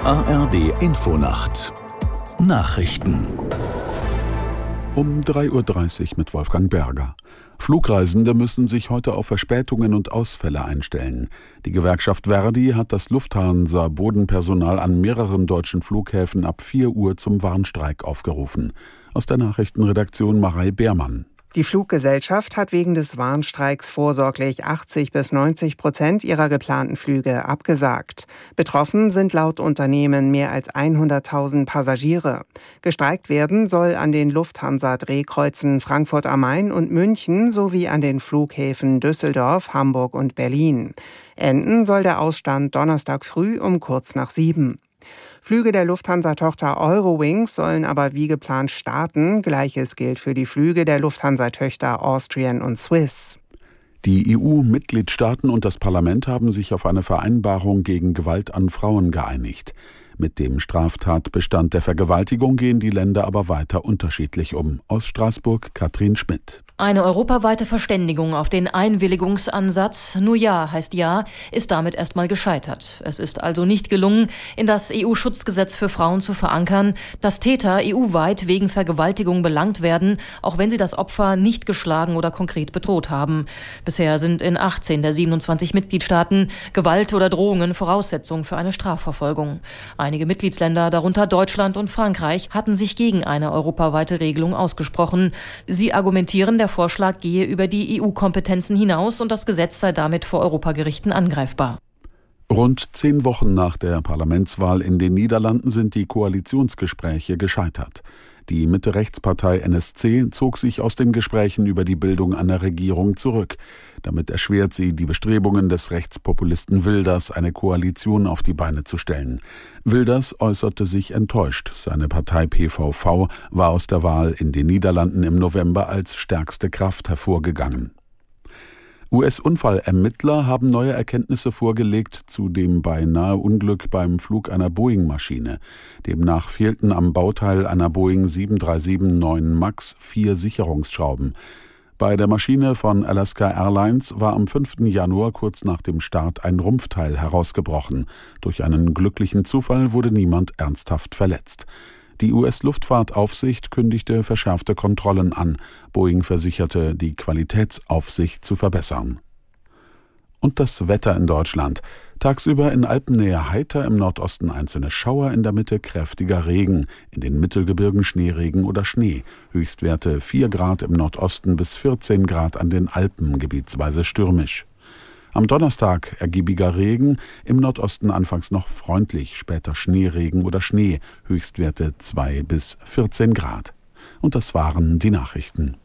ARD Infonacht Nachrichten um 3.30 Uhr mit Wolfgang Berger. Flugreisende müssen sich heute auf Verspätungen und Ausfälle einstellen. Die Gewerkschaft Verdi hat das Lufthansa-Bodenpersonal an mehreren deutschen Flughäfen ab 4 Uhr zum Warnstreik aufgerufen. Aus der Nachrichtenredaktion Marei Beermann. Die Fluggesellschaft hat wegen des Warnstreiks vorsorglich 80 bis 90 Prozent ihrer geplanten Flüge abgesagt. Betroffen sind laut Unternehmen mehr als 100.000 Passagiere. Gestreikt werden soll an den Lufthansa-Drehkreuzen Frankfurt am Main und München sowie an den Flughäfen Düsseldorf, Hamburg und Berlin. Enden soll der Ausstand Donnerstag früh um kurz nach sieben. Flüge der Lufthansa-Tochter Eurowings sollen aber wie geplant starten. Gleiches gilt für die Flüge der Lufthansa-Töchter Austrian und Swiss. Die EU-Mitgliedstaaten und das Parlament haben sich auf eine Vereinbarung gegen Gewalt an Frauen geeinigt. Mit dem Straftatbestand der Vergewaltigung gehen die Länder aber weiter unterschiedlich um. Aus Straßburg Katrin Schmidt. Eine europaweite Verständigung auf den Einwilligungsansatz, nur ja heißt ja, ist damit erstmal gescheitert. Es ist also nicht gelungen, in das EU-Schutzgesetz für Frauen zu verankern, dass Täter EU-weit wegen Vergewaltigung belangt werden, auch wenn sie das Opfer nicht geschlagen oder konkret bedroht haben. Bisher sind in 18 der 27 Mitgliedstaaten Gewalt oder Drohungen Voraussetzung für eine Strafverfolgung. Einige Mitgliedsländer, darunter Deutschland und Frankreich, hatten sich gegen eine europaweite Regelung ausgesprochen. Sie argumentieren, der Vorschlag gehe über die EU-Kompetenzen hinaus und das Gesetz sei damit vor Europagerichten angreifbar. Rund zehn Wochen nach der Parlamentswahl in den Niederlanden sind die Koalitionsgespräche gescheitert. Die Mitte-Rechtspartei NSC zog sich aus den Gesprächen über die Bildung einer Regierung zurück. Damit erschwert sie die Bestrebungen des Rechtspopulisten Wilders, eine Koalition auf die Beine zu stellen. Wilders äußerte sich enttäuscht. Seine Partei PVV war aus der Wahl in den Niederlanden im November als stärkste Kraft hervorgegangen. US-Unfallermittler haben neue Erkenntnisse vorgelegt zu dem beinahe Unglück beim Flug einer Boeing-Maschine. Demnach fehlten am Bauteil einer Boeing 737-9 MAX vier Sicherungsschrauben. Bei der Maschine von Alaska Airlines war am 5. Januar kurz nach dem Start ein Rumpfteil herausgebrochen. Durch einen glücklichen Zufall wurde niemand ernsthaft verletzt. Die US-Luftfahrtaufsicht kündigte verschärfte Kontrollen an. Boeing versicherte, die Qualitätsaufsicht zu verbessern. Und das Wetter in Deutschland. Tagsüber in Alpennähe heiter, im Nordosten einzelne Schauer, in der Mitte kräftiger Regen, in den Mittelgebirgen Schneeregen oder Schnee. Höchstwerte 4 Grad im Nordosten bis 14 Grad an den Alpen, gebietsweise stürmisch. Am Donnerstag ergiebiger Regen, im Nordosten anfangs noch freundlich, später Schneeregen oder Schnee, Höchstwerte 2 bis 14 Grad. Und das waren die Nachrichten.